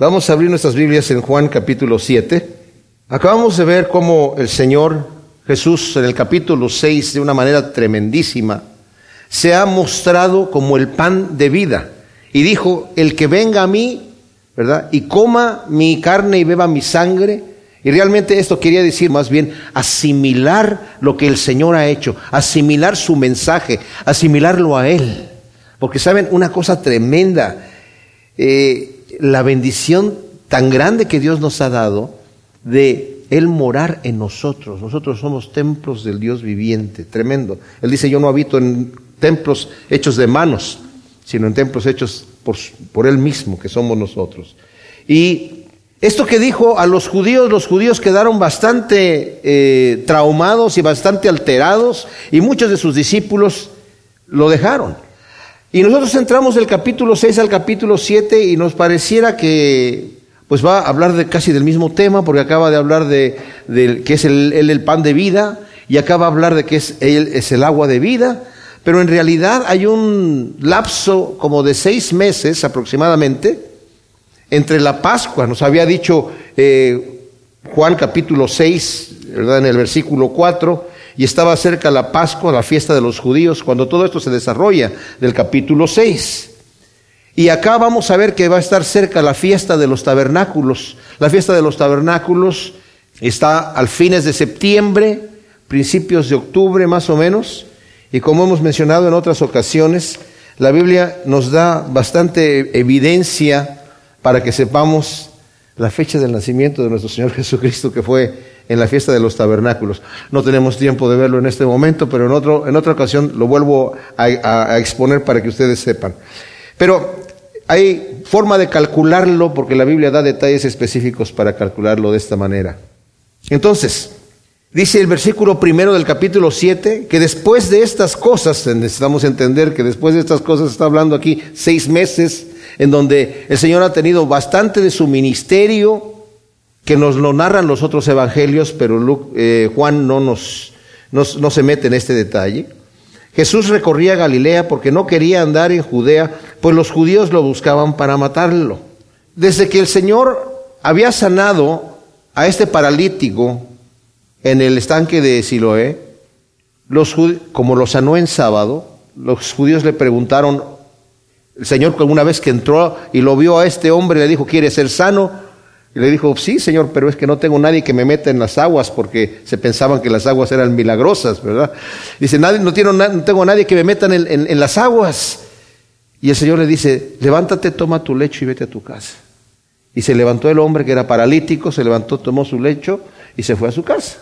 Vamos a abrir nuestras Biblias en Juan capítulo 7. Acabamos de ver cómo el Señor Jesús en el capítulo 6, de una manera tremendísima, se ha mostrado como el pan de vida. Y dijo, el que venga a mí, ¿verdad? Y coma mi carne y beba mi sangre. Y realmente esto quería decir más bien asimilar lo que el Señor ha hecho, asimilar su mensaje, asimilarlo a Él. Porque saben, una cosa tremenda, eh, la bendición tan grande que Dios nos ha dado de Él morar en nosotros. Nosotros somos templos del Dios viviente, tremendo. Él dice, yo no habito en templos hechos de manos, sino en templos hechos por, por Él mismo, que somos nosotros. Y esto que dijo a los judíos, los judíos quedaron bastante eh, traumados y bastante alterados, y muchos de sus discípulos lo dejaron. Y nosotros entramos del capítulo 6 al capítulo 7 y nos pareciera que pues va a hablar de casi del mismo tema, porque acaba de hablar de, que es el, el, pan de vida, y acaba de hablar de que es, él es el agua de vida, pero en realidad hay un lapso como de seis meses aproximadamente entre la Pascua, nos había dicho eh, Juan capítulo 6, ¿verdad? en el versículo 4, y estaba cerca la Pascua, la fiesta de los judíos, cuando todo esto se desarrolla del capítulo 6. Y acá vamos a ver que va a estar cerca la fiesta de los tabernáculos. La fiesta de los tabernáculos está al fines de septiembre, principios de octubre más o menos. Y como hemos mencionado en otras ocasiones, la Biblia nos da bastante evidencia para que sepamos la fecha del nacimiento de nuestro Señor Jesucristo, que fue en la fiesta de los tabernáculos. No tenemos tiempo de verlo en este momento, pero en, otro, en otra ocasión lo vuelvo a, exponer para que ustedes sepan. Pero hay forma de calcularlo porque la Biblia da detalles específicos para calcularlo de esta manera. Entonces, dice el versículo primero del capítulo 7 que después de estas cosas, necesitamos entender que después de estas cosas está hablando aquí seis meses en donde el Señor ha tenido bastante de su ministerio, que nos lo narran los otros evangelios, pero eh, Juan no, nos, no, se mete en este detalle. Jesús recorría Galilea porque no quería andar en Judea, pues los judíos lo buscaban para matarlo. Desde que el Señor había sanado a este paralítico en el estanque de Siloé, los como lo sanó en sábado, los judíos le preguntaron, el Señor una vez que entró y lo vio a este hombre, le dijo, ¿quiere ser sano? Y le dijo, sí, Señor, pero es que no tengo nadie que me meta en las aguas porque se pensaban que las aguas eran milagrosas, ¿verdad? Dice, nadie, no, tengo, nadie que me meta en, en las aguas. Y el Señor le dice, levántate, toma tu lecho y vete a tu casa. Y se levantó el hombre que era paralítico, se levantó, tomó su lecho y se fue a su casa.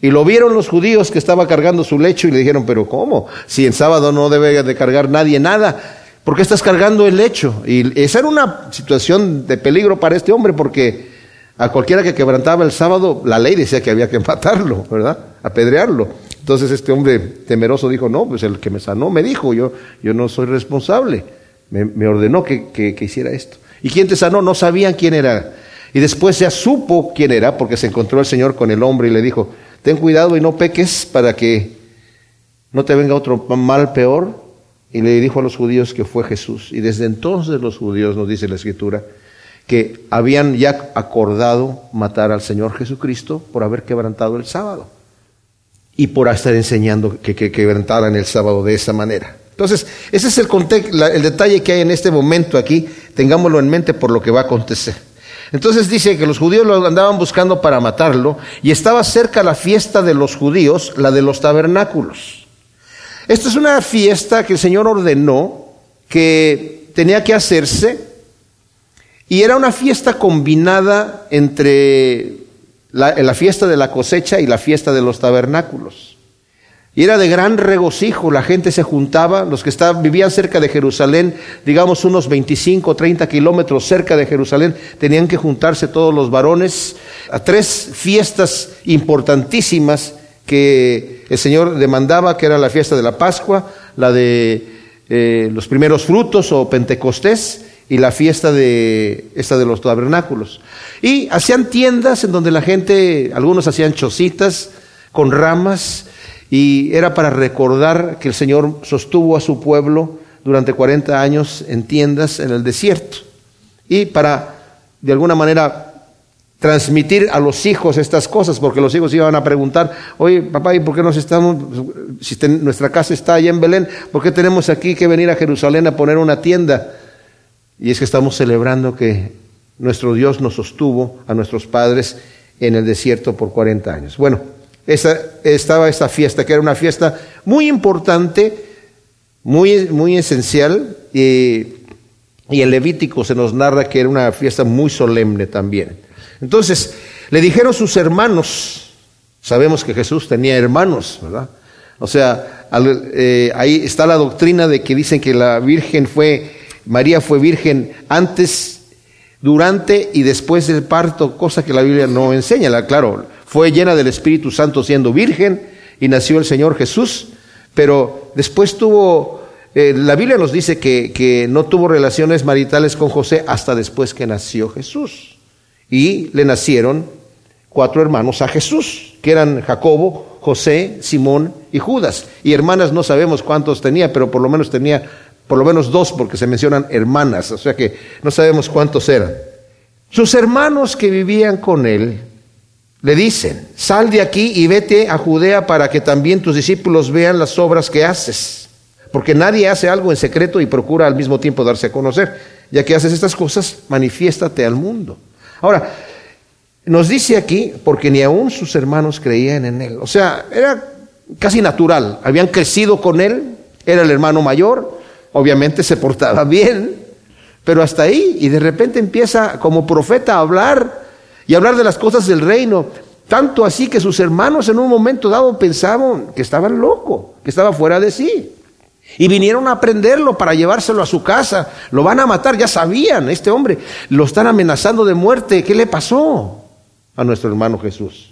Y lo vieron los judíos que estaba cargando su lecho y le dijeron, pero ¿cómo? Si en sábado no debe de cargar nadie nada. ¿Por qué estás cargando el lecho? Y esa era una situación de peligro para este hombre porque a cualquiera que quebrantaba el sábado, la ley decía que había que matarlo, ¿verdad? Apedrearlo. Entonces este hombre temeroso dijo, no, pues el que me sanó me dijo, yo, yo no soy responsable. Me, ordenó que, que, hiciera esto. ¿Y quién te sanó? No sabían quién era. Y después ya supo quién era porque se encontró el Señor con el hombre y le dijo, ten cuidado y no peques para que no te venga otro mal peor y le dijo a los judíos que fue Jesús. Y desde entonces los judíos, nos dice la Escritura, que habían ya acordado matar al Señor Jesucristo por haber quebrantado el sábado. Y por estar enseñando que, quebrantaran el sábado de esa manera. Entonces, ese es el, el detalle que hay en este momento aquí. Tengámoslo en mente por lo que va a acontecer. Entonces dice que los judíos lo andaban buscando para matarlo y estaba cerca la fiesta de los judíos, la de los tabernáculos. Esta es una fiesta que el Señor ordenó que tenía que hacerse y era una fiesta combinada entre la, fiesta de la cosecha y la fiesta de los tabernáculos. Y era de gran regocijo, la gente se juntaba, los que vivían cerca de Jerusalén, digamos unos 25 o 30 kilómetros cerca de Jerusalén, tenían que juntarse todos los varones a tres fiestas importantísimas que el Señor demandaba, que era la fiesta de la Pascua, la de eh, los primeros frutos o Pentecostés y la fiesta de esta de los tabernáculos. Y hacían tiendas en donde la gente, algunos hacían chocitas con ramas y era para recordar que el Señor sostuvo a su pueblo durante 40 años en tiendas en el desierto y para de alguna manera transmitir a los hijos estas cosas, porque los hijos iban a preguntar, oye, papá, ¿y por qué nos estamos, si nuestra casa está allá en Belén, por qué tenemos aquí que venir a Jerusalén a poner una tienda? Y es que estamos celebrando que nuestro Dios nos sostuvo a nuestros padres en el desierto por 40 años. Bueno, estaba esta fiesta, que era una fiesta muy importante, muy, muy esencial, y, y Levítico se nos narra que era una fiesta muy solemne también. Entonces, le dijeron sus hermanos, sabemos que Jesús tenía hermanos, ¿verdad? O sea, eh, ahí está la doctrina de que dicen que la Virgen fue, María fue virgen antes, durante y después del parto, cosa que la Biblia no enseña, claro, fue llena del Espíritu Santo siendo virgen y nació el Señor Jesús, pero después tuvo, eh, la Biblia nos dice que, que no tuvo relaciones maritales con José hasta después que nació Jesús. Y le nacieron cuatro hermanos a Jesús, que eran Jacobo, José, Simón y Judas. Y hermanas no sabemos cuántos tenía, pero por lo menos tenía por lo menos dos, porque se mencionan hermanas, o sea que no sabemos cuántos eran. Sus hermanos que vivían con él le dicen, sal de aquí y vete a Judea para que también tus discípulos vean las obras que haces, porque nadie hace algo en secreto y procura al mismo tiempo darse a conocer. Ya que haces estas cosas, manifiéstate al mundo. Ahora, nos dice aquí, porque ni aún sus hermanos creían en él. O sea, era casi natural. Habían crecido con él, era el hermano mayor, obviamente se portaba bien, pero hasta ahí. Y de repente empieza como profeta a hablar y hablar de las cosas del reino. Tanto así que sus hermanos en un momento dado pensaban que estaban locos, que estaba fuera de sí. Y vinieron a prenderlo para llevárselo a su casa. Lo van a matar, ya sabían, este hombre. Lo están amenazando de muerte. ¿Qué le pasó a nuestro hermano Jesús?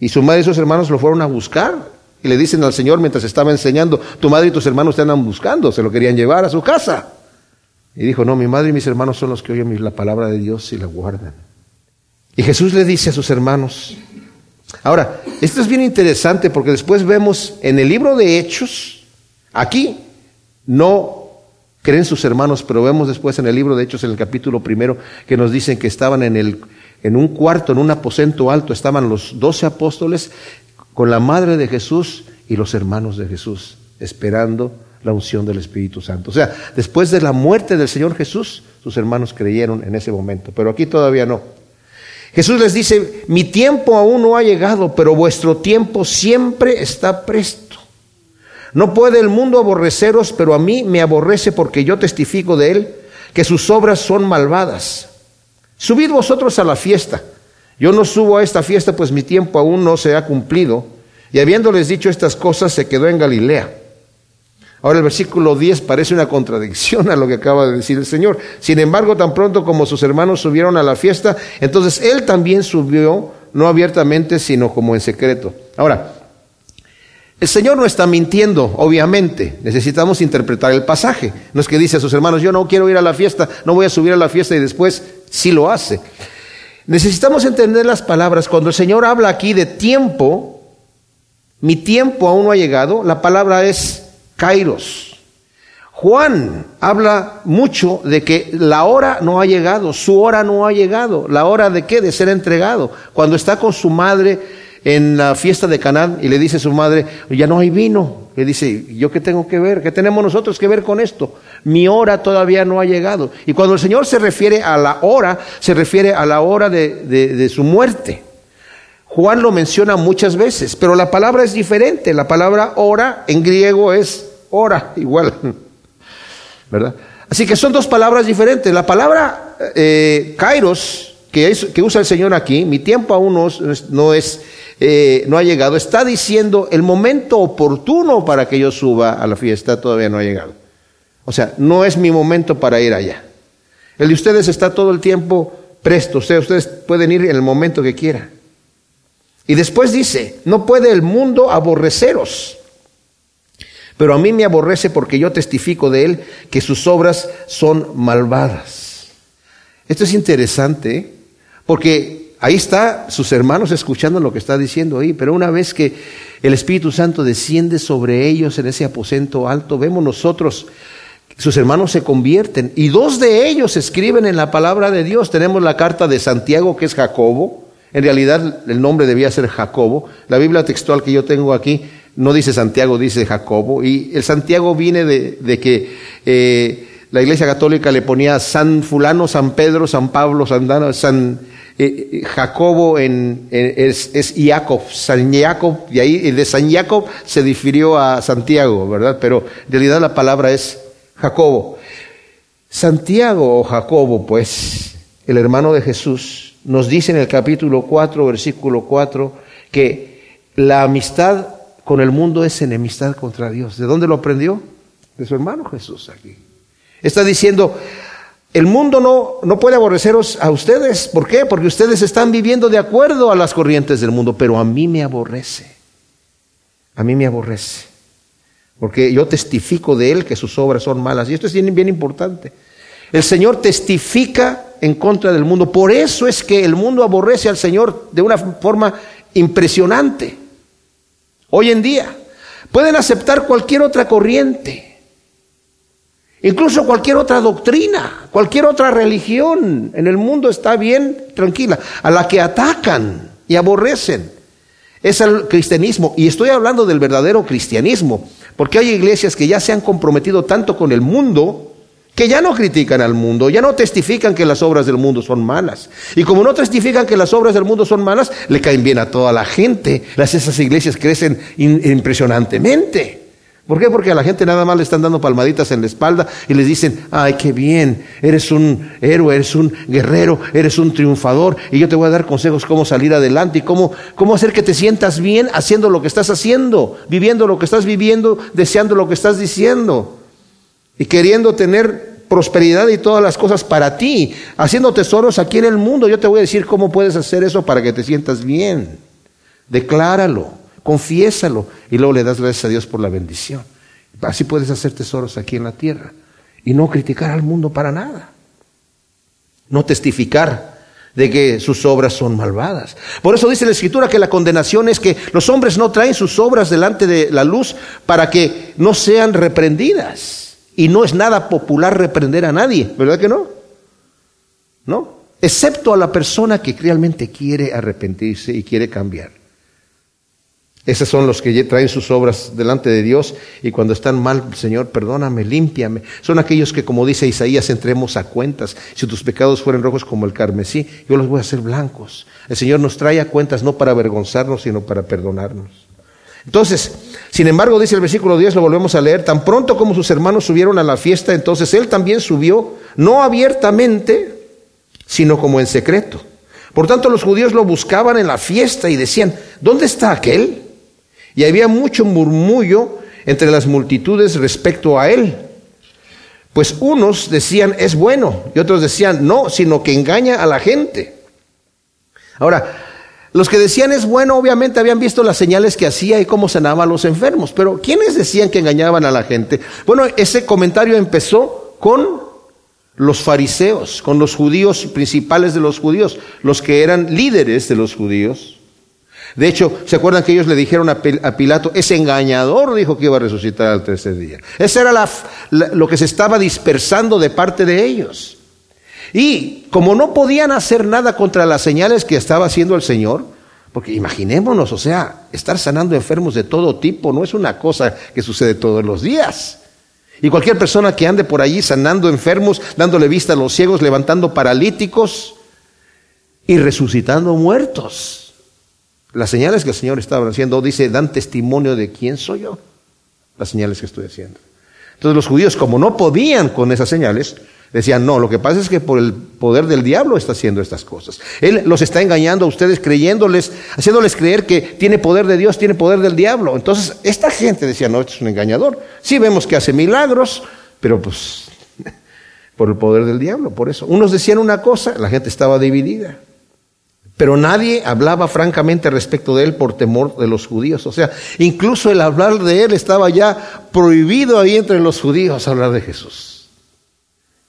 Y su madre y sus hermanos lo fueron a buscar. Y le dicen al Señor mientras estaba enseñando, tu madre y tus hermanos te andan buscando, se lo querían llevar a su casa. Y dijo, no, mi madre y mis hermanos son los que oyen la palabra de Dios y la guardan. Y Jesús le dice a sus hermanos, ahora, esto es bien interesante porque después vemos en el libro de Hechos, Aquí no creen sus hermanos, pero vemos después en el libro de Hechos, en el capítulo primero, que nos dicen que estaban en, el, en un cuarto, en un aposento alto, estaban los doce apóstoles con la madre de Jesús y los hermanos de Jesús, esperando la unción del Espíritu Santo. O sea, después de la muerte del Señor Jesús, sus hermanos creyeron en ese momento, pero aquí todavía no. Jesús les dice, mi tiempo aún no ha llegado, pero vuestro tiempo siempre está presto. No puede el mundo aborreceros, pero a mí me aborrece porque yo testifico de él que sus obras son malvadas. Subid vosotros a la fiesta. Yo no subo a esta fiesta, pues mi tiempo aún no se ha cumplido. Y habiéndoles dicho estas cosas, se quedó en Galilea. Ahora el versículo 10 parece una contradicción a lo que acaba de decir el Señor. Sin embargo, tan pronto como sus hermanos subieron a la fiesta, entonces él también subió, no abiertamente, sino como en secreto. Ahora, el Señor no está mintiendo, obviamente. Necesitamos interpretar el pasaje. No es que dice a sus hermanos, yo no quiero ir a la fiesta, no voy a subir a la fiesta y después sí lo hace. Necesitamos entender las palabras. Cuando el Señor habla aquí de tiempo, mi tiempo aún no ha llegado, la palabra es kairos. Juan habla mucho de que la hora no ha llegado, su hora no ha llegado. ¿La hora de qué? De ser entregado. Cuando está con su madre en la fiesta de Canaán y le dice a su madre, ya no hay vino. Le dice, ¿yo qué tengo que ver? ¿Qué tenemos nosotros que ver con esto? Mi hora todavía no ha llegado. Y cuando el Señor se refiere a la hora, se refiere a la hora de, de su muerte. Juan lo menciona muchas veces, pero la palabra es diferente. La palabra hora en griego es hora, igual. ¿Verdad? Así que son dos palabras diferentes. La palabra eh, kairos, que, que usa el Señor aquí, mi tiempo aún no, no es eh, no ha llegado, está diciendo el momento oportuno para que yo suba a la fiesta todavía no ha llegado. O sea, no es mi momento para ir allá. El de ustedes está todo el tiempo presto, ustedes, ustedes pueden ir en el momento que quieran. Y después dice, no puede el mundo aborreceros, pero a mí me aborrece porque yo testifico de él que sus obras son malvadas. Esto es interesante, porque ahí está sus hermanos escuchando lo que está diciendo ahí, pero una vez que el Espíritu Santo desciende sobre ellos en ese aposento alto, vemos nosotros Sus hermanos se convierten y dos de ellos escriben en la palabra de Dios. Tenemos la carta de Santiago que es Jacobo. En realidad el nombre debía ser Jacobo. La Biblia textual que yo tengo aquí no dice Santiago, dice Jacobo. Y el Santiago viene de, que eh, la Iglesia Católica le ponía San Fulano, San Pedro, San Pablo, San San eh, eh, Jacobo es, es San Jacob, y ahí de San Jacob se difirió a Santiago, ¿verdad? Pero en realidad la palabra es Jacobo. Santiago o Jacobo, pues, el hermano de Jesús, nos dice en el capítulo 4, versículo 4, que la amistad con el mundo es enemistad contra Dios. ¿De dónde lo aprendió? De su hermano Jesús aquí. Está diciendo, el mundo no, no puede aborreceros a ustedes. ¿Por qué? Porque ustedes están viviendo de acuerdo a las corrientes del mundo, pero a mí me aborrece. A mí me aborrece porque yo testifico de él que sus obras son malas. Y esto es bien, bien importante. El Señor testifica en contra del mundo. Por eso es que el mundo aborrece al Señor de una forma impresionante. Hoy en día pueden aceptar cualquier otra corriente, incluso cualquier otra doctrina, cualquier otra religión. En el mundo está bien tranquila. A la que atacan y aborrecen es el cristianismo. Y estoy hablando del verdadero cristianismo. Porque hay iglesias que ya se han comprometido tanto con el mundo que ya no critican al mundo, ya no testifican que las obras del mundo son malas. Y como no testifican que las obras del mundo son malas, le caen bien a toda la gente. Las, esas iglesias crecen impresionantemente. ¿Por qué? Porque a la gente nada más le están dando palmaditas en la espalda y les dicen, ay, qué bien, eres un héroe, eres un guerrero, eres un triunfador y yo te voy a dar consejos cómo salir adelante y cómo, cómo hacer que te sientas bien haciendo lo que estás haciendo, viviendo lo que estás viviendo, deseando lo que estás diciendo y queriendo tener prosperidad y todas las cosas para ti, haciendo tesoros aquí en el mundo. Yo te voy a decir cómo puedes hacer eso para que te sientas bien. Decláralo confiésalo y luego le das gracias a Dios por la bendición. Así puedes hacer tesoros aquí en la tierra y no criticar al mundo para nada. No testificar de que sus obras son malvadas. Por eso dice la escritura que la condenación es que los hombres no traen sus obras delante de la luz para que no sean reprendidas. Y no es nada popular reprender a nadie, ¿verdad que no? ¿No? Excepto a la persona que realmente quiere arrepentirse y quiere cambiar. Esos son los que traen sus obras delante de Dios y cuando están mal, Señor, perdóname, límpiame. Son aquellos que, como dice Isaías, entremos a cuentas. Si tus pecados fueren rojos como el carmesí, yo los voy a hacer blancos. El Señor nos trae a cuentas no para avergonzarnos, sino para perdonarnos. Entonces, sin embargo, dice el versículo 10, lo volvemos a leer, tan pronto como sus hermanos subieron a la fiesta, entonces él también subió, no abiertamente, sino como en secreto. Por tanto, los judíos lo buscaban en la fiesta y decían, ¿dónde está aquel? Y había mucho murmullo entre las multitudes respecto a él. Pues unos decían es bueno y otros decían no, sino que engaña a la gente. Ahora, los que decían es bueno obviamente habían visto las señales que hacía y cómo sanaba a los enfermos, pero ¿quiénes decían que engañaban a la gente? Bueno, ese comentario empezó con los fariseos, con los judíos principales de los judíos, los que eran líderes de los judíos. De hecho, ¿se acuerdan que ellos le dijeron a Pilato, ese engañador dijo que iba a resucitar al tercer día? Ese era lo que se estaba dispersando de parte de ellos. Y como no podían hacer nada contra las señales que estaba haciendo el Señor, porque imaginémonos, o sea, estar sanando enfermos de todo tipo no es una cosa que sucede todos los días. Y cualquier persona que ande por allí sanando enfermos, dándole vista a los ciegos, levantando paralíticos y resucitando muertos. Las señales que el Señor estaba haciendo, dice, dan testimonio de quién soy yo. Las señales que estoy haciendo. Entonces los judíos, como no podían con esas señales, decían, no, lo que pasa es que por el poder del diablo está haciendo estas cosas. Él los está engañando a ustedes, creyéndoles, haciéndoles creer que tiene poder de Dios, tiene poder del diablo. Entonces esta gente decía, no, este es un engañador. Sí vemos que hace milagros, pero pues por el poder del diablo, por eso. Unos decían una cosa, la gente estaba dividida. Pero nadie hablaba francamente respecto de él por temor de los judíos. O sea, incluso el hablar de él estaba ya prohibido ahí entre los judíos hablar de Jesús.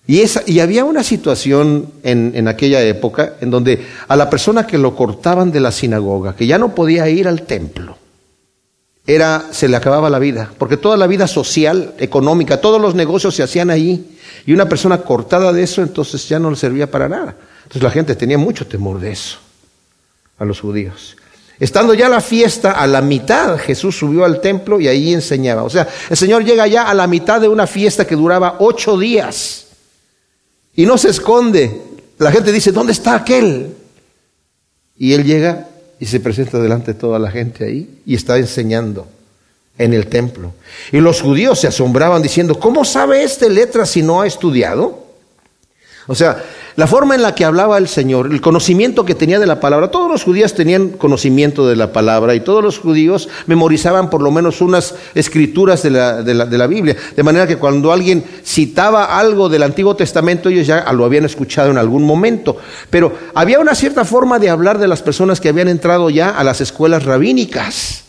Y, esa, y había una situación en, aquella época en donde a la persona que lo cortaban de la sinagoga, que ya no podía ir al templo, era, se le acababa la vida, porque toda la vida social, económica, todos los negocios se hacían ahí. Y una persona cortada de eso, entonces ya no le servía para nada. Entonces la gente tenía mucho temor de eso, a los judíos. Estando ya la fiesta a la mitad, Jesús subió al templo y ahí enseñaba. O sea, el Señor llega ya a la mitad de una fiesta que duraba ocho días y no se esconde. La gente dice, ¿dónde está aquel? Y él llega y se presenta delante de toda la gente ahí y está enseñando en el templo. Y los judíos se asombraban diciendo, ¿cómo sabe este letra si no ha estudiado? O sea, la forma en la que hablaba el Señor, el conocimiento que tenía de la palabra, todos los judíos tenían conocimiento de la palabra y todos los judíos memorizaban por lo menos unas escrituras de la, de la, Biblia, de manera que cuando alguien citaba algo del Antiguo Testamento, ellos ya lo habían escuchado en algún momento. Pero había una cierta forma de hablar de las personas que habían entrado ya a las escuelas rabínicas.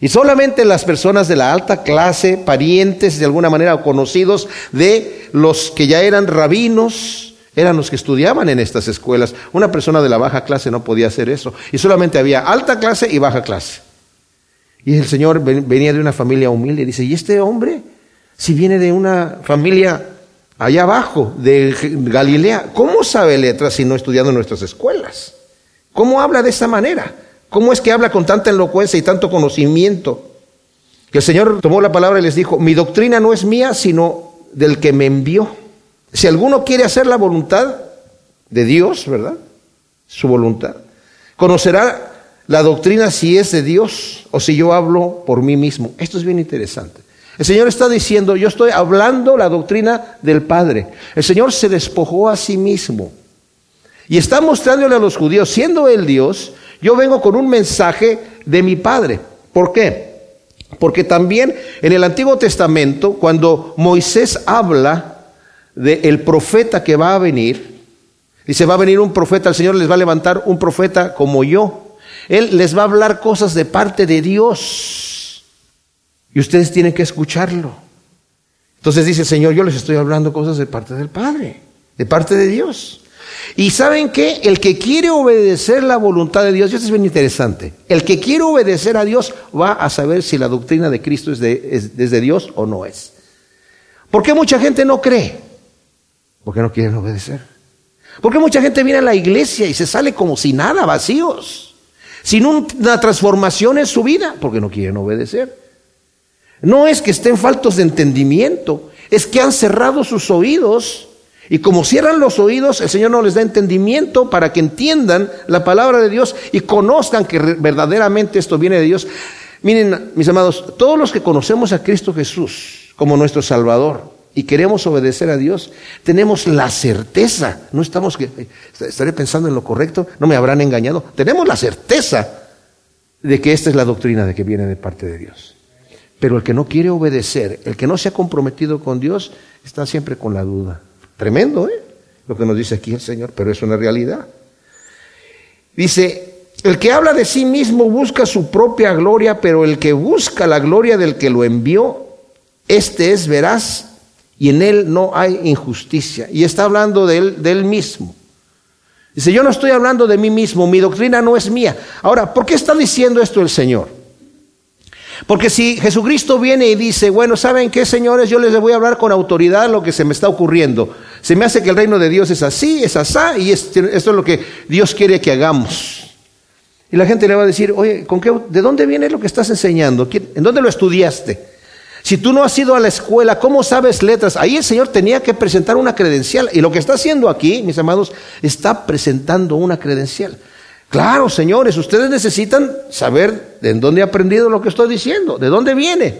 Y solamente las personas de la alta clase, parientes de alguna manera o conocidos de los que ya eran rabinos, eran los que estudiaban en estas escuelas. Una persona de la baja clase no podía hacer eso. Y solamente había alta clase y baja clase. Y el Señor venía de una familia humilde dice, ¿y este hombre? Si viene de una familia allá abajo, de Galilea, ¿cómo sabe letras si no estudiando en nuestras escuelas? ¿Cómo habla de esa manera? ¿Cómo es que habla con tanta elocuencia y tanto conocimiento? Que el Señor tomó la palabra y les dijo, mi doctrina no es mía, sino del que me envió. Si alguno quiere hacer la voluntad de Dios, ¿verdad? Su voluntad. Conocerá la doctrina si es de Dios o si yo hablo por mí mismo. Esto es bien interesante. El Señor está diciendo, yo estoy hablando la doctrina del Padre. El Señor se despojó a sí mismo. Y está mostrándole a los judíos, siendo Él Dios, yo vengo con un mensaje de mi Padre. ¿Por qué? Porque también en el Antiguo Testamento, cuando Moisés habla del profeta que va a venir. Dice, va a venir un profeta, el Señor les va a levantar un profeta como yo. Él les va a hablar cosas de parte de Dios. Y ustedes tienen que escucharlo. Entonces dice Señor, yo les estoy hablando cosas de parte del Padre, de parte de Dios. Y saben que el que quiere obedecer la voluntad de Dios, y esto es bien interesante, el que quiere obedecer a Dios va a saber si la doctrina de Cristo es de, es de Dios o no es. ¿Por qué mucha gente no cree? Porque no quieren obedecer. Porque mucha gente viene a la iglesia y se sale como si nada, vacíos, sin una transformación en su vida, porque no quieren obedecer. No es que estén faltos de entendimiento, es que han cerrado sus oídos y como cierran los oídos, el Señor no les da entendimiento para que entiendan la palabra de Dios y conozcan que verdaderamente esto viene de Dios. Miren, mis amados, todos los que conocemos a Cristo Jesús como nuestro Salvador, y queremos obedecer a Dios, tenemos la certeza, no estamos que estaré pensando en lo correcto, no me habrán engañado, tenemos la certeza de que esta es la doctrina de que viene de parte de Dios. Pero el que no quiere obedecer, el que no se ha comprometido con Dios, está siempre con la duda. Tremendo, ¿eh? Lo que nos dice aquí el Señor, pero es una realidad. Dice, el que habla de sí mismo busca su propia gloria, pero el que busca la gloria del que lo envió, este es veraz y en él no hay injusticia. Y está hablando de él, de él mismo. Dice, yo no estoy hablando de mí mismo, mi doctrina no es mía. Ahora, ¿por qué está diciendo esto el Señor? Porque si Jesucristo viene y dice, bueno, ¿saben qué, señores? Yo les voy a hablar con autoridad lo que se me está ocurriendo. Se me hace que el reino de Dios es así, es asá, y esto es lo que Dios quiere que hagamos. Y la gente le va a decir, oye, ¿con qué, ¿de dónde viene lo que estás enseñando? ¿En dónde lo estudiaste? Si tú no has ido a la escuela, ¿cómo sabes letras? Ahí el Señor tenía que presentar una credencial. Y lo que está haciendo aquí, mis amados, está presentando una credencial. Claro, señores, ustedes necesitan saber de dónde he aprendido lo que estoy diciendo, de dónde viene.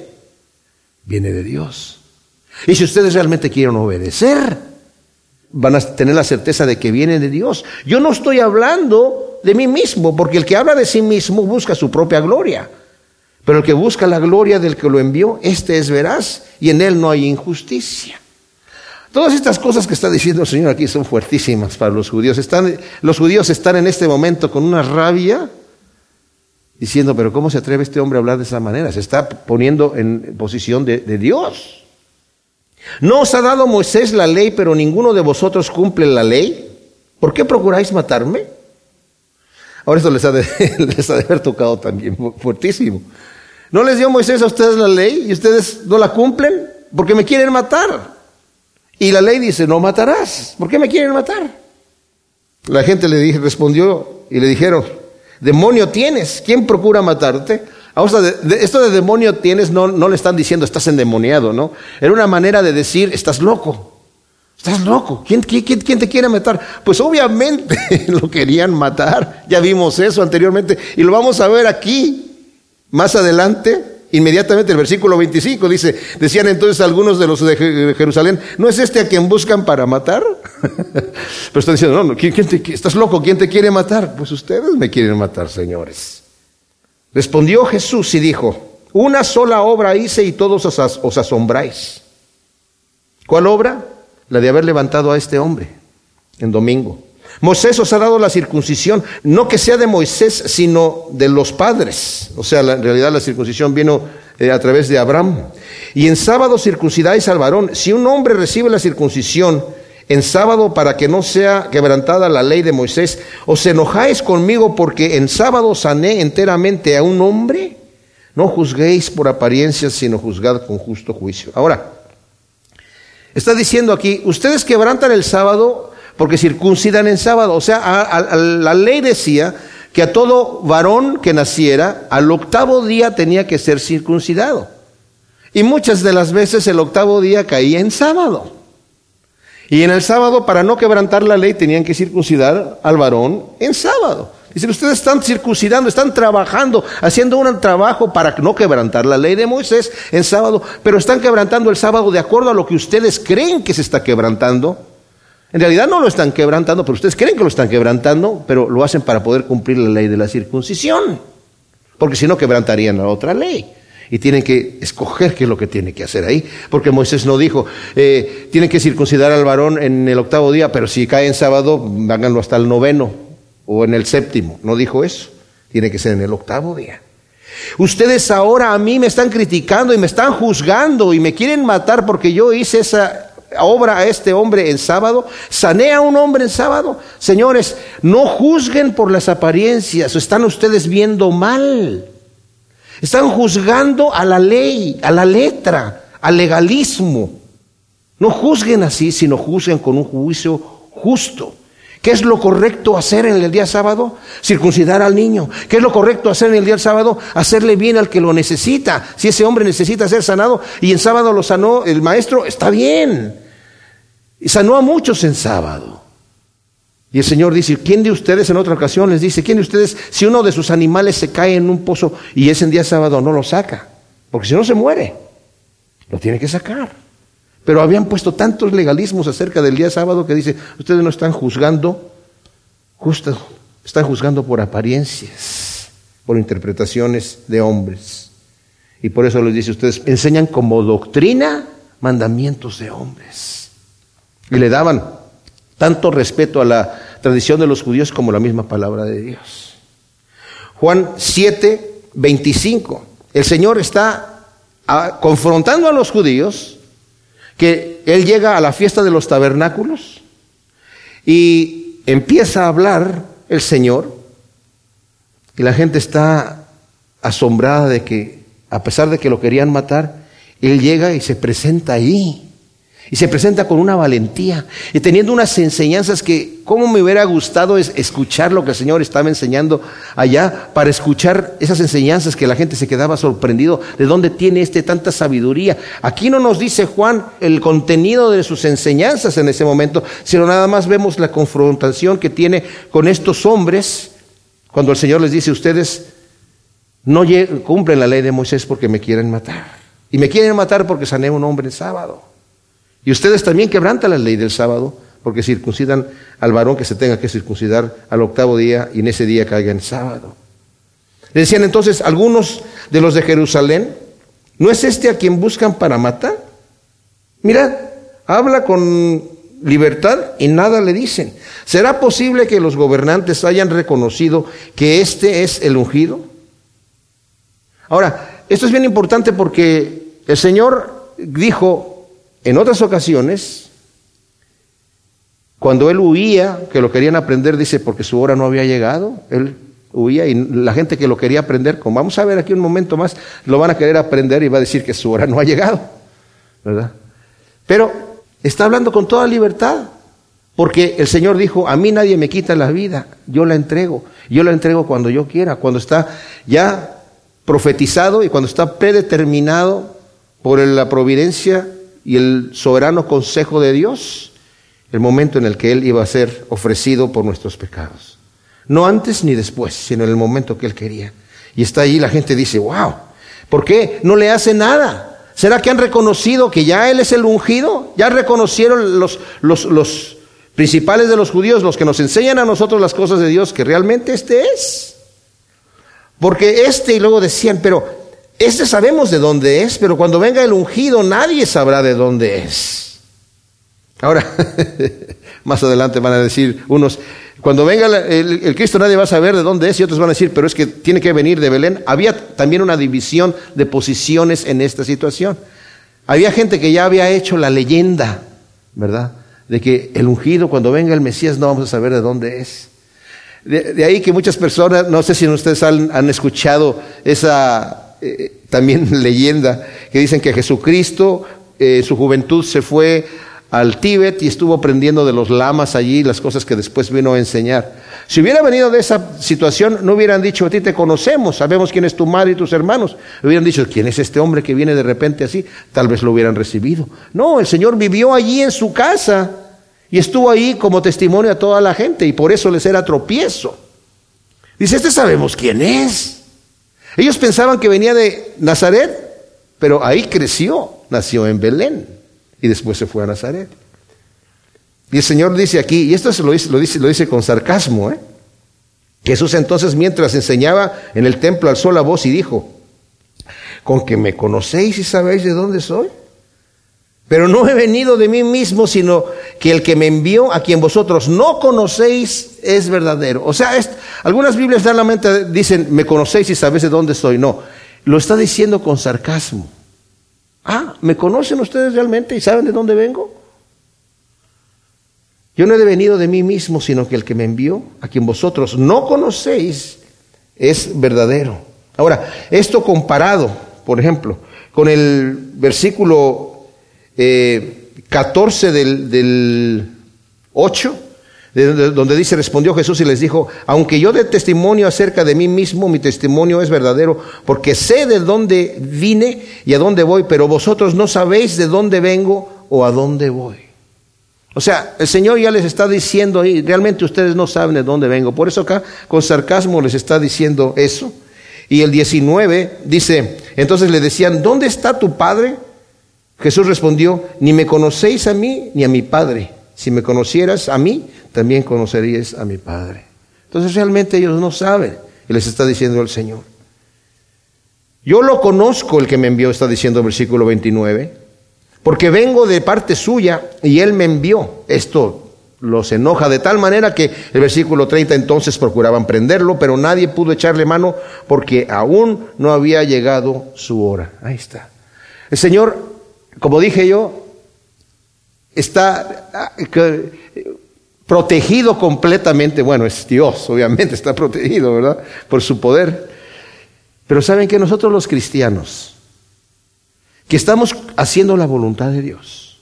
Viene de Dios. Y si ustedes realmente quieren obedecer, van a tener la certeza de que viene de Dios. Yo no estoy hablando de mí mismo, porque el que habla de sí mismo busca su propia gloria. Pero el que busca la gloria del que lo envió, este es veraz y en él no hay injusticia. Todas estas cosas que está diciendo el Señor aquí son fuertísimas para los judíos. Están, los judíos están en este momento con una rabia diciendo, pero ¿cómo se atreve este hombre a hablar de esa manera? Se está poniendo en posición de, Dios. ¿No os ha dado Moisés la ley, pero ninguno de vosotros cumple la ley? ¿Por qué procuráis matarme? Ahora esto les ha de, les ha de haber tocado también fuertísimo. ¿No les dio Moisés a ustedes la ley y ustedes no la cumplen? Porque me quieren matar. Y la ley dice, no matarás. ¿Por qué me quieren matar? La gente le dije, respondió y le dijeron, demonio tienes, ¿quién procura matarte? Ahora, esto de demonio tienes no, no le están diciendo estás endemoniado, ¿no? Era una manera de decir estás loco. Estás loco. ¿Quién, quién, quién, te quiere matar? Pues obviamente lo querían matar. Ya vimos eso anteriormente y lo vamos a ver aquí más adelante. Inmediatamente el versículo 25 dice, decían entonces algunos de los de Jerusalén, ¿no es este a quien buscan para matar? Pero están diciendo, no, no ¿quién, te, estás loco, ¿quién te quiere matar? Pues ustedes me quieren matar, señores. Respondió Jesús y dijo, una sola obra hice y todos os asombráis. ¿Cuál obra? La de haber levantado a este hombre en domingo. Moisés os ha dado la circuncisión, no que sea de Moisés, sino de los padres. O sea, en realidad la circuncisión vino eh, a través de Abraham. Y en sábado circuncidáis al varón. Si un hombre recibe la circuncisión en sábado para que no sea quebrantada la ley de Moisés, ¿os enojáis conmigo porque en sábado sané enteramente a un hombre? No juzguéis por apariencias, sino juzgad con justo juicio. Ahora, está diciendo aquí, ustedes quebrantan el sábado porque circuncidan en sábado. O sea, la ley decía que a todo varón que naciera, al octavo día tenía que ser circuncidado. Y muchas de las veces el octavo día caía en sábado. Y en el sábado, para no quebrantar la ley, tenían que circuncidar al varón en sábado. Dicen, ustedes están circuncidando, están trabajando, haciendo un trabajo para no quebrantar la ley de Moisés en sábado, pero están quebrantando el sábado de acuerdo a lo que ustedes creen que se está quebrantando. En realidad no lo están quebrantando, pero ustedes creen que lo están quebrantando, pero lo hacen para poder cumplir la ley de la circuncisión. Porque si no, quebrantarían la otra ley. Y tienen que escoger qué es lo que tiene que hacer ahí. Porque Moisés no dijo, eh, tienen que circuncidar al varón en el octavo día, pero si cae en sábado, háganlo hasta el noveno o en el séptimo. No dijo eso. Tiene que ser en el octavo día. Ustedes ahora a mí me están criticando y me están juzgando y me quieren matar porque yo hice esa obra a este hombre en sábado, sané a un hombre en sábado. Señores, no juzguen por las apariencias, están ustedes viendo mal. Están juzgando a la ley, a la letra, al legalismo. No juzguen así, sino juzguen con un juicio justo. ¿Qué es lo correcto hacer en el día sábado? Circuncidar al niño. ¿Qué es lo correcto hacer en el día sábado? Hacerle bien al que lo necesita. Si ese hombre necesita ser sanado y en sábado lo sanó el maestro, está bien. Y sanó a muchos en sábado. Y el Señor dice, ¿quién de ustedes en otra ocasión les dice, quién de ustedes, si uno de sus animales se cae en un pozo y es en día sábado, no lo saca? Porque si no se muere, lo tiene que sacar. Pero habían puesto tantos legalismos acerca del día sábado que dice, ustedes no están juzgando, justo, están juzgando por apariencias, por interpretaciones de hombres. Y por eso les dice, ustedes enseñan como doctrina mandamientos de hombres. Y le daban tanto respeto a la tradición de los judíos como la misma palabra de Dios. Juan 7, 25. El Señor está ah, confrontando a los judíos que Él llega a la fiesta de los tabernáculos y empieza a hablar el Señor y la gente está asombrada de que, a pesar de que lo querían matar, Él llega y se presenta ahí y se presenta con una valentía y teniendo unas enseñanzas que, ¿cómo me hubiera gustado es escuchar lo que el Señor estaba enseñando allá para escuchar esas enseñanzas que la gente se quedaba sorprendido de dónde tiene este tanta sabiduría? Aquí no nos dice Juan el contenido de sus enseñanzas en ese momento, sino nada más vemos la confrontación que tiene con estos hombres cuando el Señor les dice, ustedes no cumplen la ley de Moisés porque me quieren matar. Y me quieren matar porque sané un hombre el sábado. Y ustedes también quebrantan la ley del sábado porque circuncidan al varón que se tenga que circuncidar al octavo día y en ese día caiga en sábado. Le decían entonces algunos de los de Jerusalén, ¿no es este a quien buscan para matar? Mirad, habla con libertad y nada le dicen. ¿Será posible que los gobernantes hayan reconocido que este es el ungido? Ahora, esto es bien importante porque el Señor dijo en otras ocasiones, cuando él huía, que lo querían aprender, dice, porque su hora no había llegado, él huía y la gente que lo quería aprender, como vamos a ver aquí un momento más, lo van a querer aprender y va a decir que su hora no ha llegado, ¿verdad? Pero está hablando con toda libertad, porque el Señor dijo, a mí nadie me quita la vida, yo la entrego, yo la entrego cuando yo quiera, cuando está ya profetizado y cuando está predeterminado por la providencia y el soberano consejo de Dios, el momento en el que Él iba a ser ofrecido por nuestros pecados. No antes ni después, sino en el momento que Él quería. Y está ahí, la gente dice, wow, ¿por qué no le hace nada? ¿Será que han reconocido que ya Él es el ungido? ¿Ya reconocieron los, los, los principales de los judíos, los que nos enseñan a nosotros las cosas de Dios, que realmente este es? Porque este, y luego decían, pero este sabemos de dónde es, pero cuando venga el ungido nadie sabrá de dónde es. Ahora, más adelante van a decir unos, cuando venga el, Cristo nadie va a saber de dónde es y otros van a decir, pero es que tiene que venir de Belén. Había también una división de posiciones en esta situación. Había gente que ya había hecho la leyenda, ¿verdad? De que el ungido, cuando venga el Mesías, no vamos a saber de dónde es. De, ahí que muchas personas, no sé si ustedes han, escuchado esa eh, también leyenda, que dicen que Jesucristo, en eh, su juventud se fue al Tíbet y estuvo aprendiendo de los lamas allí las cosas que después vino a enseñar. Si hubiera venido de esa situación, no hubieran dicho, a ti te conocemos, sabemos quién es tu madre y tus hermanos. Hubieran dicho, ¿quién es este hombre que viene de repente así? Tal vez lo hubieran recibido. No, el Señor vivió allí en su casa y estuvo ahí como testimonio a toda la gente y por eso les era tropiezo. Dice, este sabemos quién es. Ellos pensaban que venía de Nazaret, pero ahí creció, nació en Belén y después se fue a Nazaret. Y el Señor dice aquí, y esto se lo dice, lo dice, lo dice con sarcasmo, ¿eh? Jesús entonces mientras enseñaba en el templo alzó la voz y dijo, con que me conocéis y sabéis de dónde soy. Pero no he venido de mí mismo, sino que el que me envió, a quien vosotros no conocéis, es verdadero. O sea, algunas Biblias mente dicen, me conocéis y sabéis de dónde soy. No, lo está diciendo con sarcasmo. Ah, ¿me conocen ustedes realmente y saben de dónde vengo? Yo no he venido de mí mismo, sino que el que me envió, a quien vosotros no conocéis, es verdadero. Ahora, esto comparado, por ejemplo, con el versículo 14 eh, del, del 8, donde dice, respondió Jesús y les dijo, aunque yo dé testimonio acerca de mí mismo, mi testimonio es verdadero, porque sé de dónde vine y a dónde voy, pero vosotros no sabéis de dónde vengo o a dónde voy. O sea, el Señor ya les está diciendo ahí, realmente ustedes no saben de dónde vengo. Por eso acá con sarcasmo les está diciendo eso. Y el 19 dice, entonces le decían, ¿dónde está tu padre? Jesús respondió, ni me conocéis a mí ni a mi Padre. Si me conocieras a mí, también conoceríais a mi Padre. Entonces realmente ellos no saben. Y les está diciendo el Señor. Yo lo conozco el que me envió, está diciendo el versículo 29, porque vengo de parte suya y él me envió. Esto los enoja de tal manera que el versículo 30 entonces procuraban prenderlo, pero nadie pudo echarle mano porque aún no había llegado su hora. Ahí está. El Señor como dije yo, está ah, protegido completamente, bueno, es Dios, obviamente está protegido, ¿verdad? Por su poder. Pero saben que nosotros los cristianos, que estamos haciendo la voluntad de Dios,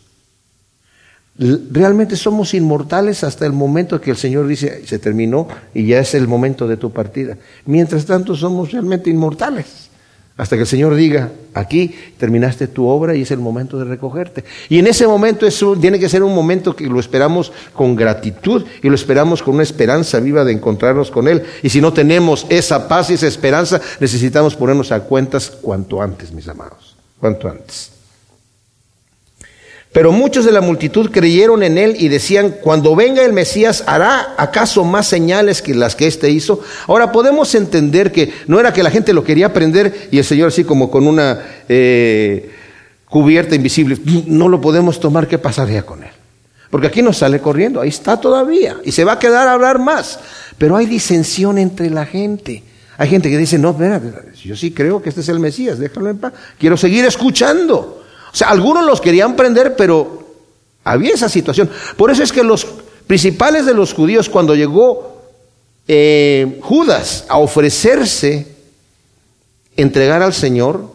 realmente somos inmortales hasta el momento que el Señor dice, se terminó y ya es el momento de tu partida. Mientras tanto somos realmente inmortales. Hasta que el Señor diga, aquí terminaste tu obra y es el momento de recogerte. Y en ese momento eso tiene que ser un momento que lo esperamos con gratitud y lo esperamos con una esperanza viva de encontrarnos con Él. Y si no tenemos esa paz y esa esperanza, necesitamos ponernos a cuentas cuanto antes, mis amados, cuanto antes. Pero muchos de la multitud creyeron en él y decían, cuando venga el Mesías, ¿hará acaso más señales que las que éste hizo? Ahora podemos entender que no era que la gente lo quería aprender y el Señor así como con una eh, cubierta invisible, no lo podemos tomar, ¿qué pasaría con él? Porque aquí nos sale corriendo, ahí está todavía y se va a quedar a hablar más. Pero hay disensión entre la gente. Hay gente que dice, no, espera, yo sí creo que este es el Mesías, déjalo en paz. Quiero seguir escuchando. O sea, algunos los querían prender, pero había esa situación. Por eso es que los principales de los judíos, cuando llegó eh, Judas a ofrecerse entregar al Señor,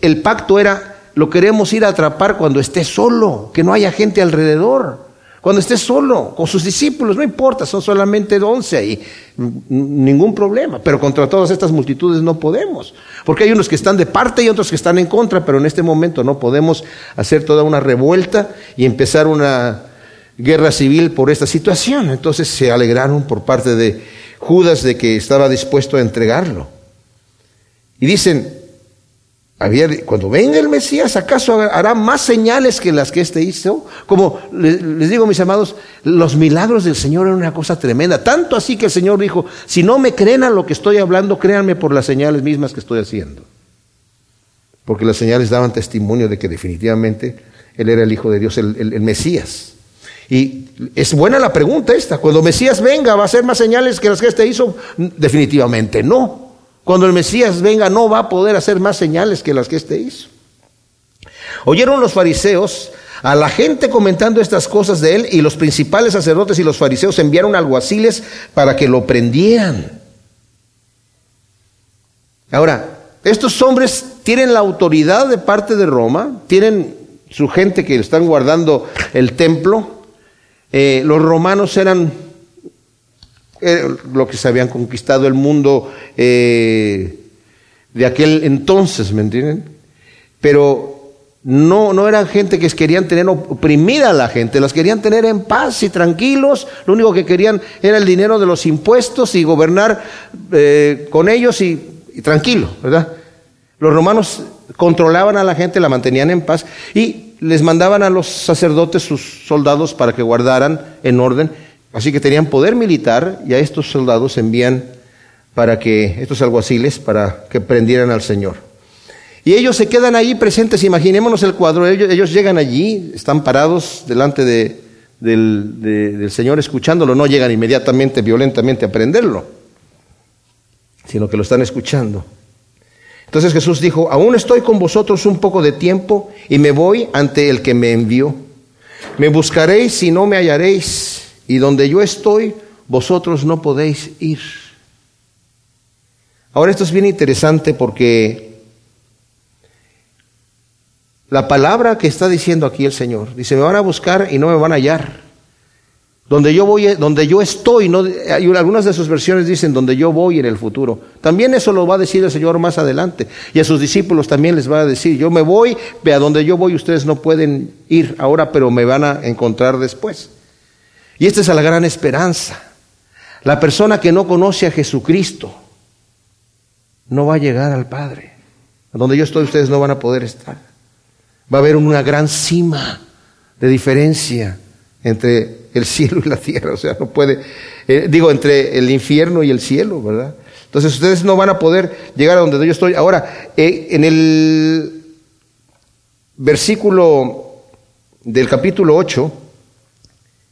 el pacto era, lo queremos ir a atrapar cuando esté solo, que no haya gente alrededor. Cuando esté solo, con sus discípulos, no importa, son solamente once ahí, ningún problema. Pero contra todas estas multitudes no podemos, porque hay unos que están de parte y otros que están en contra, pero en este momento no podemos hacer toda una revuelta y empezar una guerra civil por esta situación. Entonces se alegraron por parte de Judas de que estaba dispuesto a entregarlo. Y dicen, cuando venga el Mesías, ¿acaso hará más señales que las que éste hizo? Como les, digo, mis amados, los milagros del Señor eran una cosa tremenda. Tanto así que el Señor dijo, si no me creen a lo que estoy hablando, créanme por las señales mismas que estoy haciendo. Porque las señales daban testimonio de que definitivamente Él era el Hijo de Dios, el, Mesías. Y es buena la pregunta esta. Cuando Mesías venga, ¿va a hacer más señales que las que éste hizo? Definitivamente no. Cuando el Mesías venga no va a poder hacer más señales que las que éste hizo. Oyeron los fariseos a la gente comentando estas cosas de él y los principales sacerdotes y los fariseos enviaron alguaciles para que lo prendieran. Ahora, estos hombres tienen la autoridad de parte de Roma, tienen su gente que están guardando el templo. Eh, los romanos eran lo que se habían conquistado el mundo eh, de aquel entonces, ¿me entienden? Pero no, no eran gente que querían tener oprimida a la gente, las querían tener en paz y tranquilos, lo único que querían era el dinero de los impuestos y gobernar eh, con ellos y, y tranquilo, ¿verdad? Los romanos controlaban a la gente, la mantenían en paz y les mandaban a los sacerdotes sus soldados para que guardaran en orden Así que tenían poder militar y a estos soldados envían para que, estos alguaciles, para que prendieran al Señor. Y ellos se quedan ahí presentes, imaginémonos el cuadro, ellos, llegan allí, están parados delante de, del, del Señor escuchándolo, no llegan inmediatamente, violentamente a prenderlo, sino que lo están escuchando. Entonces Jesús dijo, aún estoy con vosotros un poco de tiempo y me voy ante el que me envió. Me buscaréis y no me hallaréis y donde yo estoy, vosotros no podéis ir. Ahora esto es bien interesante porque la palabra que está diciendo aquí el Señor, dice, me van a buscar y no me van a hallar. Donde yo voy, donde yo estoy, no, hay algunas de sus versiones dicen donde yo voy en el futuro. También eso lo va a decir el Señor más adelante. Y a sus discípulos también les va a decir, yo me voy, ve a donde yo voy, ustedes no pueden ir ahora, pero me van a encontrar después. Y esta es la gran esperanza. La persona que no conoce a Jesucristo no va a llegar al Padre. Donde yo estoy ustedes no van a poder estar. Va a haber una gran cima de diferencia entre el cielo y la tierra. O sea, no puede, eh, digo, entre el infierno y el cielo, ¿verdad? Entonces ustedes no van a poder llegar a donde yo estoy. Ahora, eh, en el versículo del capítulo 8,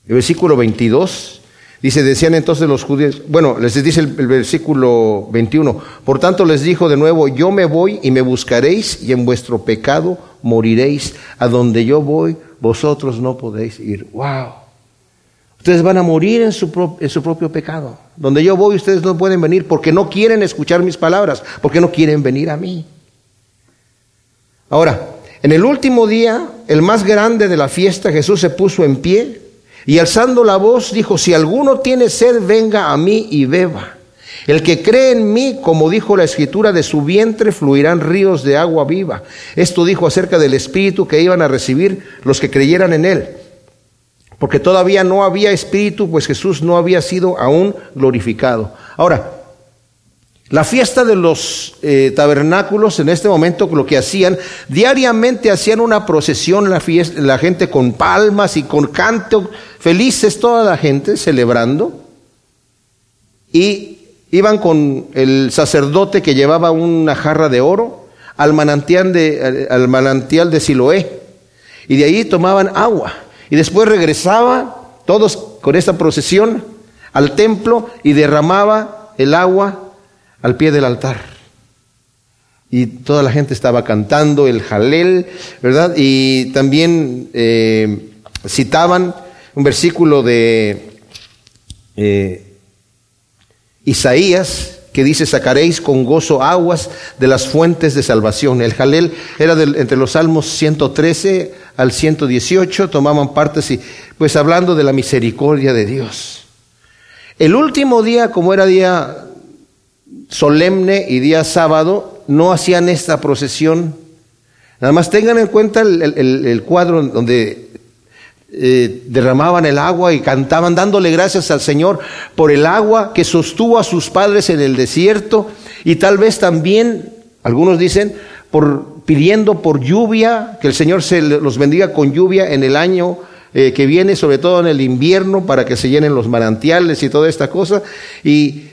el versículo 22 dice, decían entonces los judíos, bueno, les dice el, versículo 21, por tanto les dijo de nuevo, yo me voy y me buscaréis y en vuestro pecado moriréis, a donde yo voy vosotros no podéis ir. ¡Wow! Ustedes van a morir en su, en su propio pecado. Donde yo voy ustedes no pueden venir porque no quieren escuchar mis palabras, porque no quieren venir a mí. Ahora, en el último día, el más grande de la fiesta, Jesús se puso en pie y alzando la voz dijo, si alguno tiene sed, venga a mí y beba. El que cree en mí, como dijo la escritura, de su vientre fluirán ríos de agua viva. Esto dijo acerca del Espíritu que iban a recibir los que creyeran en él. Porque todavía no había Espíritu, pues Jesús no había sido aún glorificado. Ahora, la fiesta de los eh, tabernáculos en este momento lo que hacían, diariamente hacían una procesión la, fiesta, la gente con palmas y con canto, felices toda la gente celebrando, y iban con el sacerdote que llevaba una jarra de oro al manantial de, Siloé, y de ahí tomaban agua, y después regresaba todos con esta procesión al templo y derramaba el agua al pie del altar. Y toda la gente estaba cantando el jalel, ¿verdad? Y también eh, citaban un versículo de, eh, Isaías, que dice, sacaréis con gozo aguas de las fuentes de salvación. El Jalel era entre los salmos 113 al 118, tomaban partes y pues hablando de la misericordia de Dios. El último día, como era día solemne y día sábado, no hacían esta procesión. Nada más tengan en cuenta el, cuadro donde eh, derramaban el agua y cantaban dándole gracias al Señor por el agua que sostuvo a sus padres en el desierto y tal vez también, algunos dicen, por pidiendo por lluvia, que el Señor se los bendiga con lluvia en el año eh, que viene, sobre todo en el invierno, para que se llenen los manantiales y toda esta cosa. Y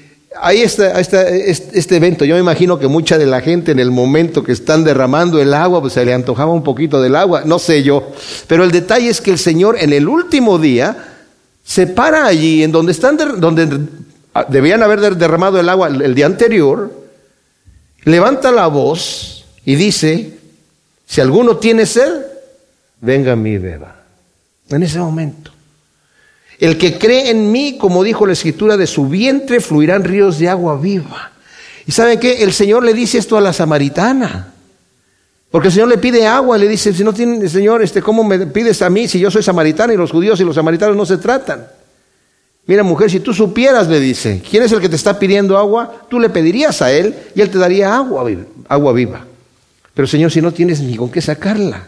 ahí está, este evento. Yo me imagino que mucha de la gente en el momento que están derramando el agua, pues se le antojaba un poquito del agua, no sé yo. Pero el detalle es que el Señor en el último día se para allí, en donde están, donde debían haber derramado el agua el día anterior, levanta la voz y dice, si alguno tiene sed, venga a mí beba en ese momento. El que cree en mí, como dijo la escritura, de su vientre fluirán ríos de agua viva. ¿Y sabe qué? El Señor le dice esto a la samaritana. Porque el Señor le pide agua, le dice, si no tiene, Señor, este, ¿cómo me pides a mí si yo soy samaritana y los judíos y los samaritanos no se tratan? Mira, mujer, si tú supieras, le dice, ¿quién es el que te está pidiendo agua? Tú le pedirías a él y él te daría agua, agua viva. Pero Señor, si no tienes ni con qué sacarla.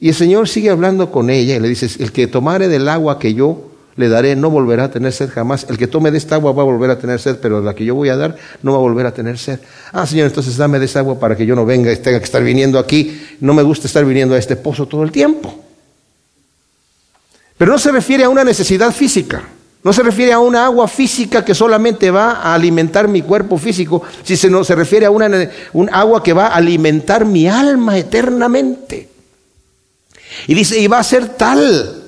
Y el Señor sigue hablando con ella y le dice, el que tomare del agua que yo le daré no volverá a tener sed jamás. El que tome de esta agua va a volver a tener sed, pero la que yo voy a dar no va a volver a tener sed. Ah, Señor, entonces dame de esa agua para que yo no venga y tenga que estar viniendo aquí. No me gusta estar viniendo a este pozo todo el tiempo. Pero no se refiere a una necesidad física. No se refiere a una agua física que solamente va a alimentar mi cuerpo físico, si se, no, se refiere a una, un agua que va a alimentar mi alma eternamente. Y dice, y va a ser tal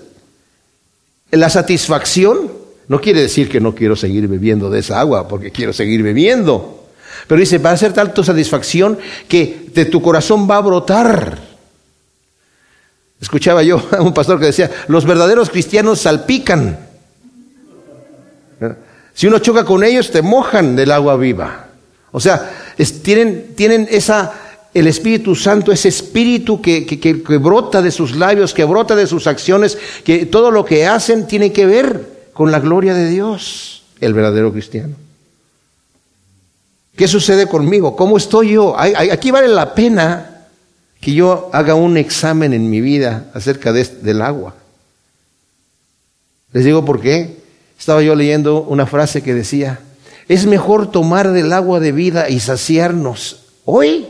la satisfacción. No quiere decir que no quiero seguir bebiendo de esa agua, porque quiero seguir bebiendo. Pero dice, va a ser tal tu satisfacción que de tu corazón va a brotar. Escuchaba yo a un pastor que decía, los verdaderos cristianos salpican. Si uno choca con ellos, te mojan del agua viva. O sea, tienen, tienen esa el Espíritu Santo, ese espíritu que, brota de sus labios, que brota de sus acciones, que todo lo que hacen tiene que ver con la gloria de Dios, el verdadero cristiano. ¿Qué sucede conmigo? ¿Cómo estoy yo? Aquí vale la pena que yo haga un examen en mi vida acerca de, del agua. Les digo por qué. Estaba yo leyendo una frase que decía, es mejor tomar del agua de vida y saciarnos hoy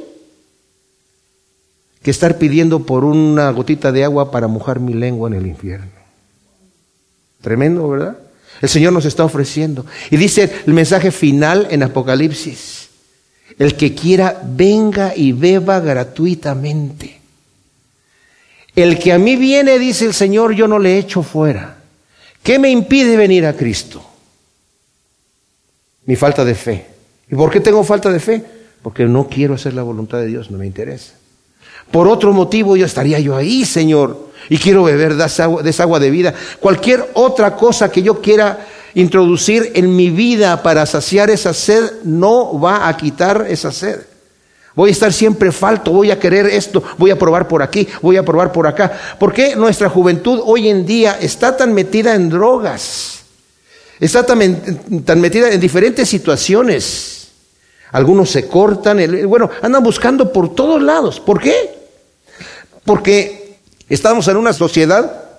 que estar pidiendo por una gotita de agua para mojar mi lengua en el infierno. Tremendo, ¿verdad? El Señor nos está ofreciendo. Y dice el mensaje final en Apocalipsis, el que quiera venga y beba gratuitamente. El que a mí viene, dice el Señor, yo no le echo fuera. ¿Qué me impide venir a Cristo? Mi falta de fe. ¿Y por qué tengo falta de fe? Porque no quiero hacer la voluntad de Dios, no me interesa. Por otro motivo yo estaría yo ahí, Señor, y quiero beber de esa, agua, de vida. Cualquier otra cosa que yo quiera introducir en mi vida para saciar esa sed no va a quitar esa sed. Voy a estar siempre falto, voy a querer esto, voy a probar por aquí, voy a probar por acá. ¿Por qué nuestra juventud hoy en día está tan metida en drogas? Está tan, tan metida en diferentes situaciones. Algunos se cortan, bueno, andan buscando por todos lados. ¿Por qué? Porque estamos en una sociedad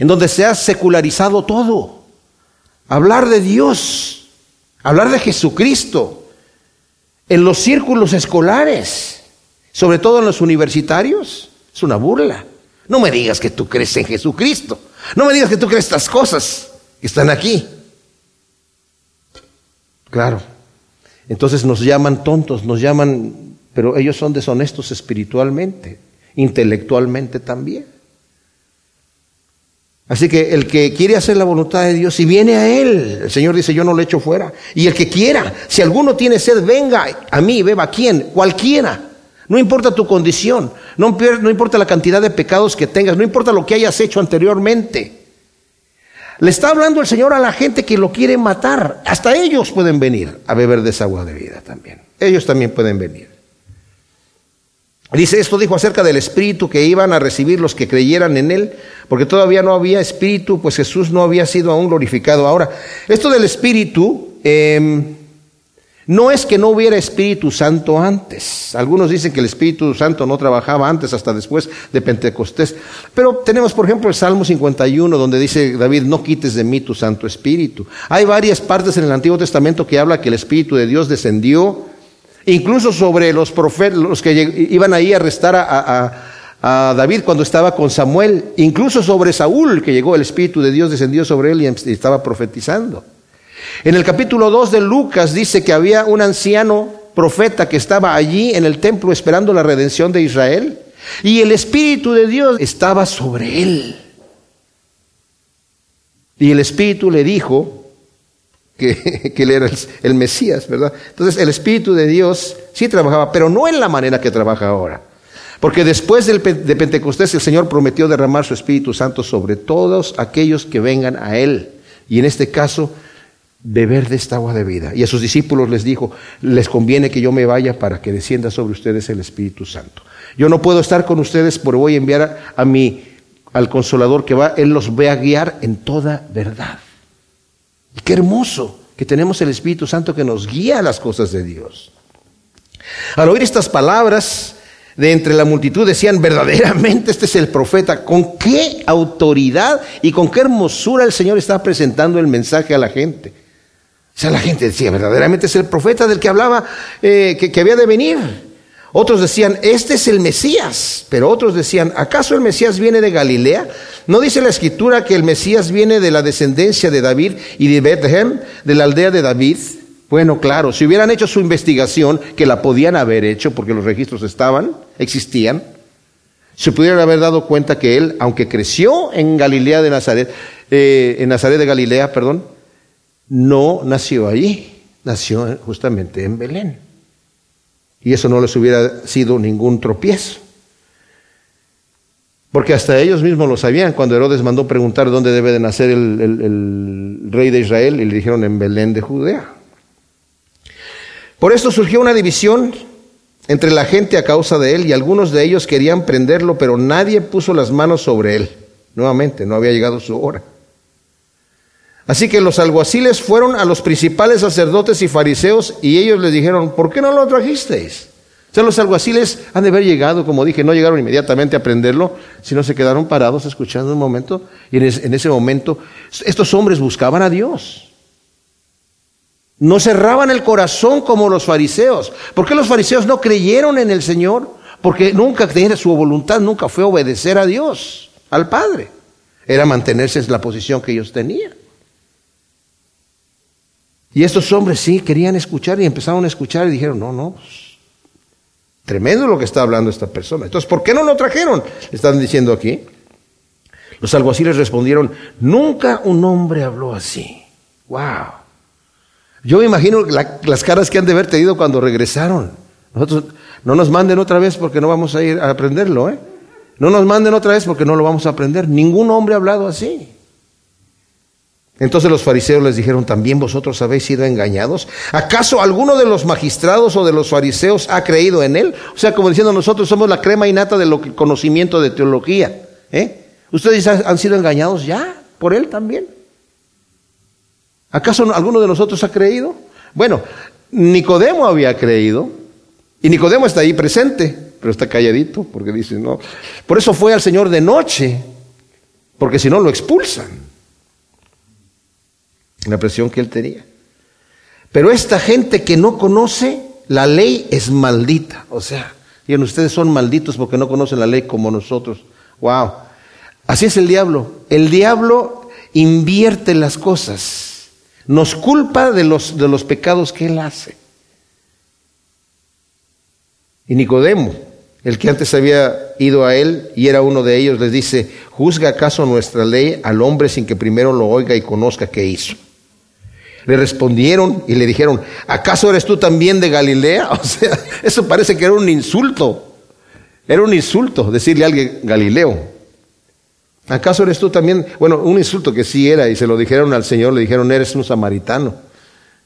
en donde se ha secularizado todo. Hablar de Dios, hablar de Jesucristo, en los círculos escolares, sobre todo en los universitarios, es una burla. No me digas que tú crees en Jesucristo. No me digas que tú crees estas cosas que están aquí. Claro. Entonces nos llaman tontos, nos llaman, pero ellos son deshonestos espiritualmente intelectualmente también. Así que el que quiere hacer la voluntad de Dios, si viene a Él, el Señor dice, yo no le echo fuera. Y el que quiera, si alguno tiene sed, venga a mí, beba. ¿Quién? Cualquiera. No importa tu condición, no, no importa la cantidad de pecados que tengas, no importa lo que hayas hecho anteriormente. Le está hablando el Señor a la gente que lo quiere matar. Hasta ellos pueden venir a beber de esa agua de vida también. Ellos también pueden venir. Dice, esto dijo acerca del Espíritu que iban a recibir los que creyeran en Él, porque todavía no había Espíritu, pues Jesús no había sido aún glorificado. Ahora, esto del Espíritu, eh, no es que no hubiera Espíritu Santo antes. Algunos dicen que el Espíritu Santo no trabajaba antes, hasta después de Pentecostés. Pero tenemos, por ejemplo, el Salmo 51, donde dice David, no quites de mí tu Santo Espíritu. Hay varias partes en el Antiguo Testamento que habla que el Espíritu de Dios descendió, incluso sobre los profetas, los que iban ahí a arrestar a, a David cuando estaba con Samuel, incluso sobre Saúl, que llegó el Espíritu de Dios, descendió sobre él y estaba profetizando. En el capítulo 2 de Lucas dice que había un anciano profeta que estaba allí en el templo esperando la redención de Israel y el Espíritu de Dios estaba sobre él. Y el Espíritu le dijo que, él era el, Mesías, ¿verdad? Entonces el Espíritu de Dios sí trabajaba, pero no en la manera que trabaja ahora. Porque después de Pentecostés el Señor prometió derramar su Espíritu Santo sobre todos aquellos que vengan a Él. Y en este caso beber de esta agua de vida. Y a sus discípulos les dijo, les conviene que yo me vaya para que descienda sobre ustedes el Espíritu Santo. Yo no puedo estar con ustedes, pero voy a enviar a, mi, al consolador que va, Él los va a guiar en toda verdad. Y qué hermoso que tenemos el Espíritu Santo que nos guía a las cosas de Dios. Al oír estas palabras, de entre la multitud decían, verdaderamente este es el profeta. ¿Con qué autoridad y con qué hermosura el Señor está presentando el mensaje a la gente? O sea, la gente decía, verdaderamente es el profeta del que hablaba, eh, que, había de venir. Otros decían, este es el Mesías. Pero otros decían, ¿acaso el Mesías viene de Galilea? ¿No dice la escritura que el Mesías viene de la descendencia de David y de Bethlehem, de la aldea de David? Bueno, claro, si hubieran hecho su investigación, que la podían haber hecho porque los registros estaban, existían, se pudieran haber dado cuenta que él, aunque creció en Galilea de Nazaret, eh, en Nazaret de Galilea, perdón, no nació allí, nació justamente en Belén. Y eso no les hubiera sido ningún tropiezo. Porque hasta ellos mismos lo sabían cuando Herodes mandó preguntar dónde debe de nacer el, el rey de Israel y le dijeron en Belén de Judea. Por esto surgió una división entre la gente a causa de él y algunos de ellos querían prenderlo, pero nadie puso las manos sobre él. Nuevamente, no había llegado su hora. Así que los alguaciles fueron a los principales sacerdotes y fariseos y ellos les dijeron, ¿por qué no lo trajisteis? O sea, los alguaciles han de haber llegado, como dije, no llegaron inmediatamente a prenderlo, sino se quedaron parados escuchando un momento. Y en ese momento estos hombres buscaban a Dios. No cerraban el corazón como los fariseos. ¿Por qué los fariseos no creyeron en el Señor? Porque nunca su voluntad, nunca fue obedecer a Dios, al Padre. Era mantenerse en la posición que ellos tenían. Y estos hombres sí querían escuchar y empezaron a escuchar y dijeron, no, no, pues, tremendo lo que está hablando esta persona. Entonces, ¿por qué no lo trajeron? Están diciendo aquí. Los alguaciles respondieron, nunca un hombre habló así. Wow. Yo me imagino las caras que han de haber tenido cuando regresaron. Nosotros, no nos manden otra vez porque no vamos a ir a aprenderlo, ¿eh? No nos manden otra vez porque no lo vamos a aprender. Ningún hombre ha hablado así. Entonces los fariseos les dijeron, ¿también vosotros habéis sido engañados? ¿Acaso alguno de los magistrados o de los fariseos ha creído en él? O sea, como diciendo, nosotros somos la crema innata del conocimiento de teología. ¿eh? ¿Ustedes han sido engañados ya por él también? ¿Acaso alguno de nosotros ha creído? Bueno, Nicodemo había creído, y Nicodemo está ahí presente, pero está calladito, porque dice, no. Por eso fue al Señor de noche, porque si no lo expulsan la presión que él tenía. Pero esta gente que no conoce la ley es maldita. O sea, y ustedes son malditos porque no conocen la ley como nosotros. Wow. Así es el diablo. El diablo invierte las cosas. Nos culpa de los, de los pecados que él hace. Y Nicodemo, el que antes había ido a él y era uno de ellos, les dice, ¿juzga acaso nuestra ley al hombre sin que primero lo oiga y conozca qué hizo? Le respondieron y le dijeron, ¿acaso eres tú también de Galilea? O sea, eso parece que era un insulto. Era un insulto decirle a alguien Galileo. ¿Acaso eres tú también? Bueno, un insulto que sí era y se lo dijeron al Señor, le dijeron, eres un samaritano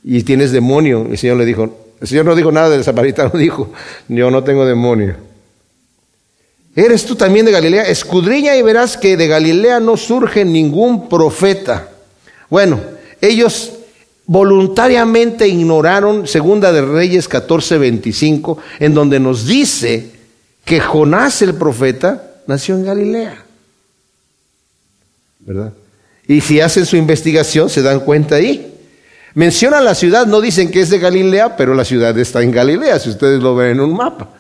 y tienes demonio. El Señor le dijo, el Señor no dijo nada del samaritano, dijo, yo no tengo demonio. ¿Eres tú también de Galilea? Escudriña y verás que de Galilea no surge ningún profeta. Bueno, ellos voluntariamente ignoraron Segunda de Reyes 14:25, en donde nos dice que Jonás el profeta nació en Galilea. ¿verdad? Y si hacen su investigación se dan cuenta ahí. Mencionan la ciudad, no dicen que es de Galilea, pero la ciudad está en Galilea, si ustedes lo ven en un mapa.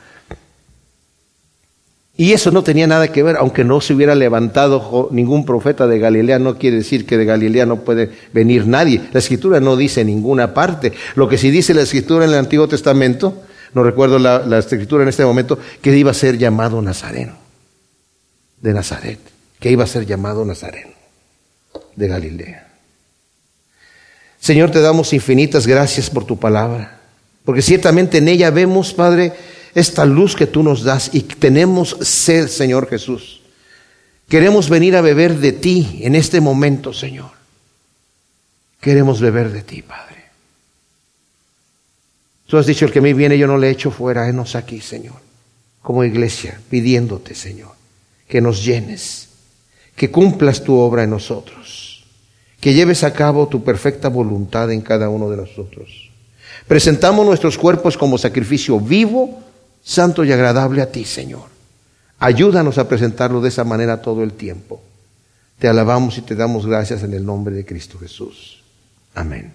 Y eso no tenía nada que ver, aunque no se hubiera levantado ningún profeta de Galilea, no quiere decir que de Galilea no puede venir nadie. La escritura no dice ninguna parte. Lo que sí dice la escritura en el Antiguo Testamento, no recuerdo la, la escritura en este momento, que iba a ser llamado Nazareno, de Nazaret, que iba a ser llamado Nazareno de Galilea. Señor, te damos infinitas gracias por tu palabra, porque ciertamente en ella vemos, Padre, esta luz que tú nos das y tenemos sed, Señor Jesús. Queremos venir a beber de ti en este momento, Señor. Queremos beber de ti, Padre. Tú has dicho, el que a mí viene yo no le echo fuera, enos aquí, Señor, como iglesia, pidiéndote, Señor, que nos llenes, que cumplas tu obra en nosotros que lleves a cabo tu perfecta voluntad en cada uno de nosotros. Presentamos nuestros cuerpos como sacrificio vivo, santo y agradable a ti, Señor. Ayúdanos a presentarlo de esa manera todo el tiempo. Te alabamos y te damos gracias en el nombre de Cristo Jesús. Amén.